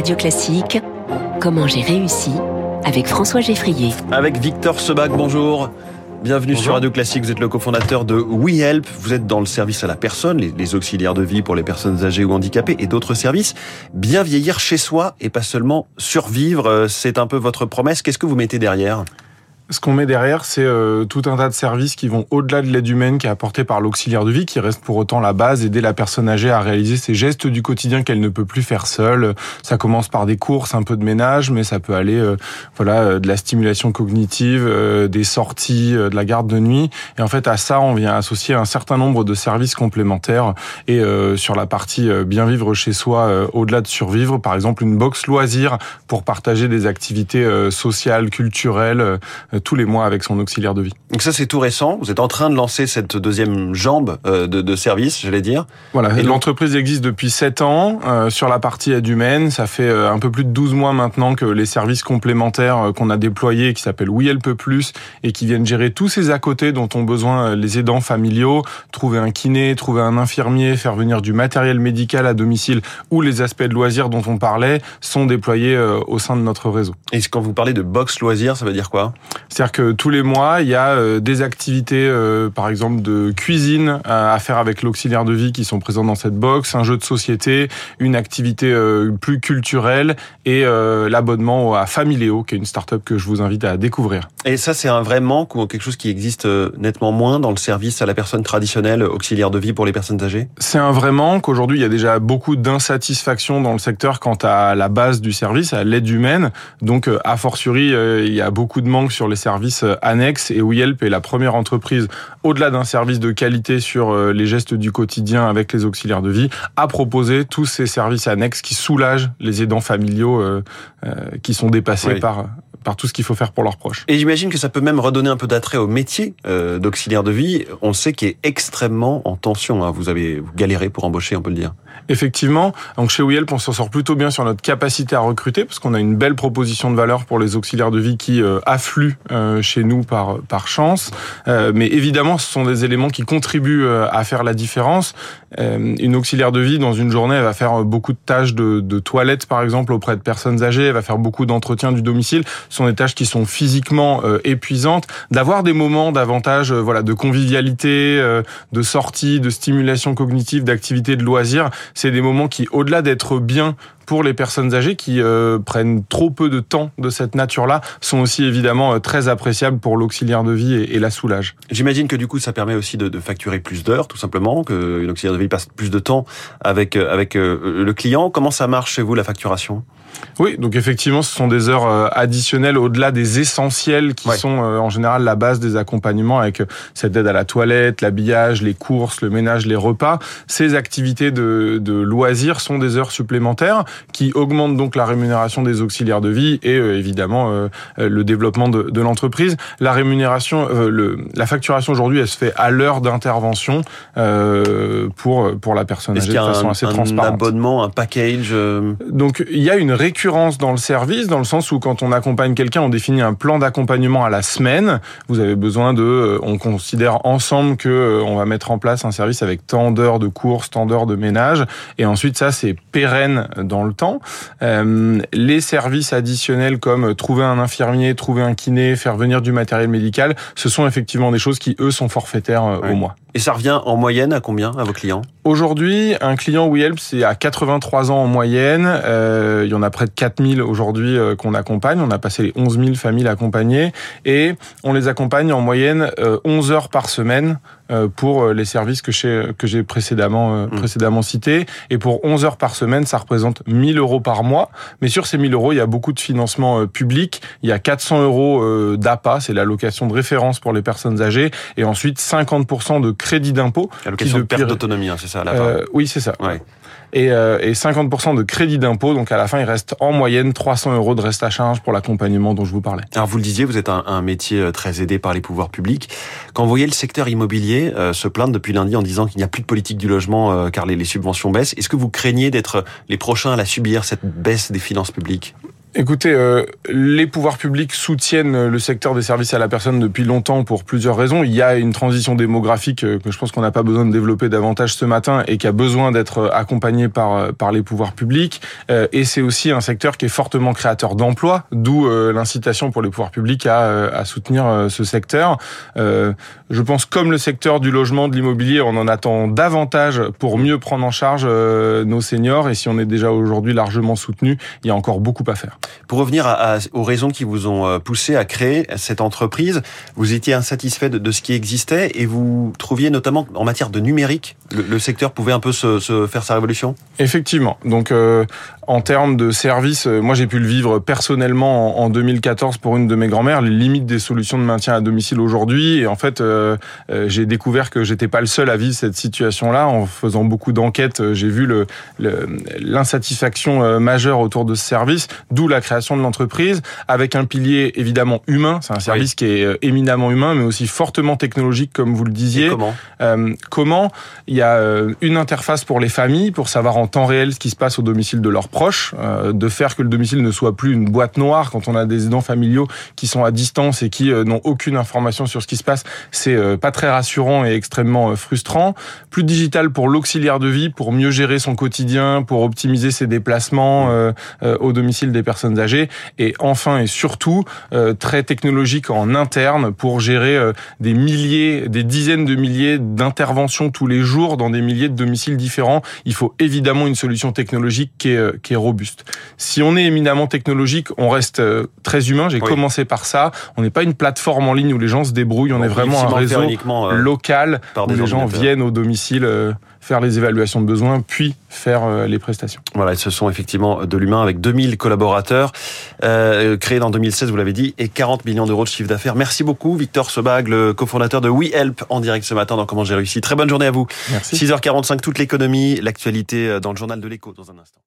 Radio Classique, Comment j'ai réussi avec François Geffrier. Avec Victor Sebac, bonjour. Bienvenue sur Radio Classique, vous êtes le cofondateur de WeHelp, vous êtes dans le service à la personne, les, les auxiliaires de vie pour les personnes âgées ou handicapées et d'autres services. Bien vieillir chez soi et pas seulement survivre, euh, c'est un peu votre promesse. Qu'est-ce que vous mettez derrière? Ce qu'on met derrière, c'est euh, tout un tas de services qui vont au-delà de l'aide humaine qui est apportée par l'auxiliaire de vie, qui reste pour autant la base, aider la personne âgée à réaliser ses gestes du quotidien qu'elle ne peut plus faire seule. Ça commence par des courses, un peu de ménage, mais ça peut aller, euh, voilà, euh, de la stimulation cognitive, des sorties, de la garde de nuit. Et en fait, à ça, on vient associer un certain nombre de services complémentaires. Et sur la partie bien vivre chez soi, au-delà de survivre, par exemple, une box loisir pour partager des activités sociales, culturelles tous les mois avec son auxiliaire de vie. Donc ça c'est tout récent. Vous êtes en train de lancer cette deuxième jambe euh, de, de service, j'allais dire. Voilà. Et l'entreprise existe depuis 7 ans euh, sur la partie aide humaine. Ça fait euh, un peu plus de 12 mois maintenant que les services complémentaires qu'on a déployés, qui s'appellent Oui elle peut plus et qui viennent gérer tous ces à côté dont ont besoin les aidants familiaux, trouver un kiné, trouver un infirmier, faire venir du matériel médical à domicile ou les aspects de loisirs dont on parlait sont déployés au sein de notre réseau. Et quand vous parlez de box loisirs, ça veut dire quoi? C'est-à-dire que tous les mois, il y a euh, des activités, euh, par exemple de cuisine à faire avec l'auxiliaire de vie qui sont présents dans cette box, un jeu de société, une activité euh, plus culturelle et l'abonnement à Familéo, qui est une start-up que je vous invite à découvrir. Et ça, c'est un vrai manque ou quelque chose qui existe nettement moins dans le service à la personne traditionnelle, auxiliaire de vie pour les personnes âgées? C'est un vrai manque. Aujourd'hui, il y a déjà beaucoup d'insatisfaction dans le secteur quant à la base du service, à l'aide humaine. Donc, a fortiori, il y a beaucoup de manque sur les services euh, annexes et WeHelp est la première entreprise, au-delà d'un service de qualité sur euh, les gestes du quotidien avec les auxiliaires de vie, à proposer tous ces services annexes qui soulagent les aidants familiaux euh, qui sont dépassés par par tout ce qu'il faut faire pour leurs proches. Et j'imagine que ça peut même redonner un peu d'attrait au métier euh, d'auxiliaire de vie. On sait qu'il est extrêmement en tension. Hein. Vous avez galéré pour embaucher, on peut le dire. Effectivement. Donc chez WeHelp, on s'en sort plutôt bien sur notre capacité à recruter parce qu'on a une belle proposition de valeur pour les auxiliaires de vie qui euh, affluent euh, chez nous par par chance. Euh, mais évidemment, ce sont des éléments qui contribuent euh, à faire la différence. une auxiliaire de vie dans une journée, elle va faire beaucoup de tâches de, de toilette par exemple auprès de personnes âgées. Elle va faire beaucoup d'entretien du domicile sont des tâches qui sont physiquement euh, épuisantes, d'avoir des moments davantage euh, voilà de convivialité, euh, de sortie, de stimulation cognitive, d'activité de loisirs, c'est des moments qui au-delà d'être bien pour les personnes âgées qui prennent trop peu de temps de cette nature-là sont aussi évidemment très appréciables pour l'auxiliaire de vie et, la soulage. J'imagine que du coup ça permet aussi de, facturer plus d'heures tout simplement, que une auxiliaire de vie passe plus de temps avec avec le client. Comment ça marche chez vous la facturation? Oui, donc effectivement, ce sont des heures euh, additionnelles au-delà des essentiels qui sont euh, en général la base des accompagnements avec euh, cette aide à la toilette, l'habillage, les courses, le ménage, les repas. Ces activités de, de, loisirs sont des heures supplémentaires qui augmentent donc la rémunération des auxiliaires de vie et évidemment le développement de, de l'entreprise. La rémunération, le, la facturation aujourd'hui, elle se fait à l'heure d'intervention pour pour la personne âgée de façon un, assez transparente. Un abonnement, un package. Donc il y a une récurrence dans le service, dans le sens où quand on accompagne quelqu'un, on définit un plan d'accompagnement à la semaine. Vous avez besoin de, euh, on considère ensemble que euh, on va mettre en place un service avec tant d'heures de course, tant d'heures de ménage, et ensuite ça c'est pérenne dans le temps. Euh, les services additionnels comme trouver un infirmier, trouver un kiné, faire venir du matériel médical, ce sont effectivement des choses qui eux sont forfaitaires au mois. Et ça revient en moyenne à combien à vos clients? Aujourd'hui, un client WeHelp, c'est à 83 ans en moyenne. Euh, il y en a près de 4000 aujourd'hui euh, qu'on accompagne. On a passé les 11 000 familles accompagnées. Et on les accompagne en moyenne euh, 11 heures par semaine euh, pour euh, les services que j'ai que j'ai précédemment mmh. précédemment cités. Et pour 11 heures par semaine, ça représente 1000 euros par mois. Mais sur ces 1000 euros, il y a beaucoup de financement public. Il y a 400 euros d'APA, c'est l'allocation de référence pour les personnes âgées. Et ensuite, 50% de crédit d'impôt. Allocation de perte d'autonomie, hein, c'est ça euh, Oui, c'est ça. Ouais. Et, euh, et 50% de crédit d'impôt. Donc à la fin, il reste en moyenne 300 euros de reste à charge pour l'accompagnement dont je vous parlais. Alors vous le disiez, vous êtes un, un, métier euh, très aidé par les pouvoirs publics. Quand vous voyez le secteur immobilier euh, se plaindre depuis lundi en disant qu'il n'y a plus de politique du logement euh, car les, les subventions baissent, est-ce que vous craignez d'être les prochains à la subir cette baisse des finances publiques? Écoutez, euh, les pouvoirs publics soutiennent le secteur des services à la personne depuis longtemps pour plusieurs raisons. Il y a une transition démographique euh, que je pense qu'on n'a pas besoin de développer davantage ce matin et qui a besoin d'être accompagné par par les pouvoirs publics. Euh, et c'est aussi un secteur qui est fortement créateur d'emplois, d'où euh, l'incitation pour les pouvoirs publics à, à soutenir ce secteur. je pense comme le secteur du logement, de l'immobilier, on en attend davantage pour mieux prendre en charge nos seniors. Et si on est déjà aujourd'hui largement soutenu, il y a encore beaucoup à faire. Pour revenir aux raisons qui vous ont euh, poussé à créer cette entreprise, vous étiez insatisfait de, ce qui existait et vous trouviez notamment en matière de numérique, le, secteur pouvait un peu se, faire sa révolution? Effectivement. Donc euh, en termes de services, euh, moi j'ai pu le vivre personnellement en, 2014 pour une de mes grand-mères, les limites des solutions de maintien à domicile aujourd'hui. Et en fait, j'ai découvert que j'étais pas le seul à vivre cette situation-là. En faisant beaucoup d'enquêtes, j'ai vu l'insatisfaction majeure autour de ce service, d'où la création de l'entreprise, avec un pilier évidemment humain. C'est un service qui est euh, éminemment humain, mais aussi fortement technologique, comme vous le disiez. Et comment? Euh, Comment? Il y a euh, une interface pour les familles, pour savoir en temps réel ce qui se passe au domicile de leurs proches, euh, de faire que le domicile ne soit plus une boîte noire quand on a des aidants familiaux qui sont à distance et qui n'ont aucune information sur ce qui se passe. C'est pas très rassurant et extrêmement frustrant. Plus digital pour l'auxiliaire de vie, pour mieux gérer son quotidien, pour optimiser ses déplacements au domicile des personnes âgées et enfin et surtout euh, très technologique en interne pour gérer euh, des milliers, des dizaines de milliers d'interventions tous les jours dans des milliers de domiciles différents. Il faut évidemment une solution technologique qui est, euh, qui est robuste. Si on est éminemment technologique, on reste très humain. J'ai commencé par ça. On n'est pas une plateforme en ligne où les gens se débrouillent. On est vraiment un réseau local où les gens viennent au domicile faire les évaluations de besoins, puis faire euh, les prestations. Voilà, ce sont effectivement de l'humain avec 2000 collaborateurs, euh, créés en 2016, vous l'avez dit, et 40 millions d'euros de chiffre d'affaires. Merci beaucoup, Victor Sebag, le cofondateur de WeHelp, en direct ce matin dans Comment j'ai réussi. Très bonne journée à vous. Merci. 6h45, toute l'économie, l'actualité euh, dans le journal de l'écho dans un instant.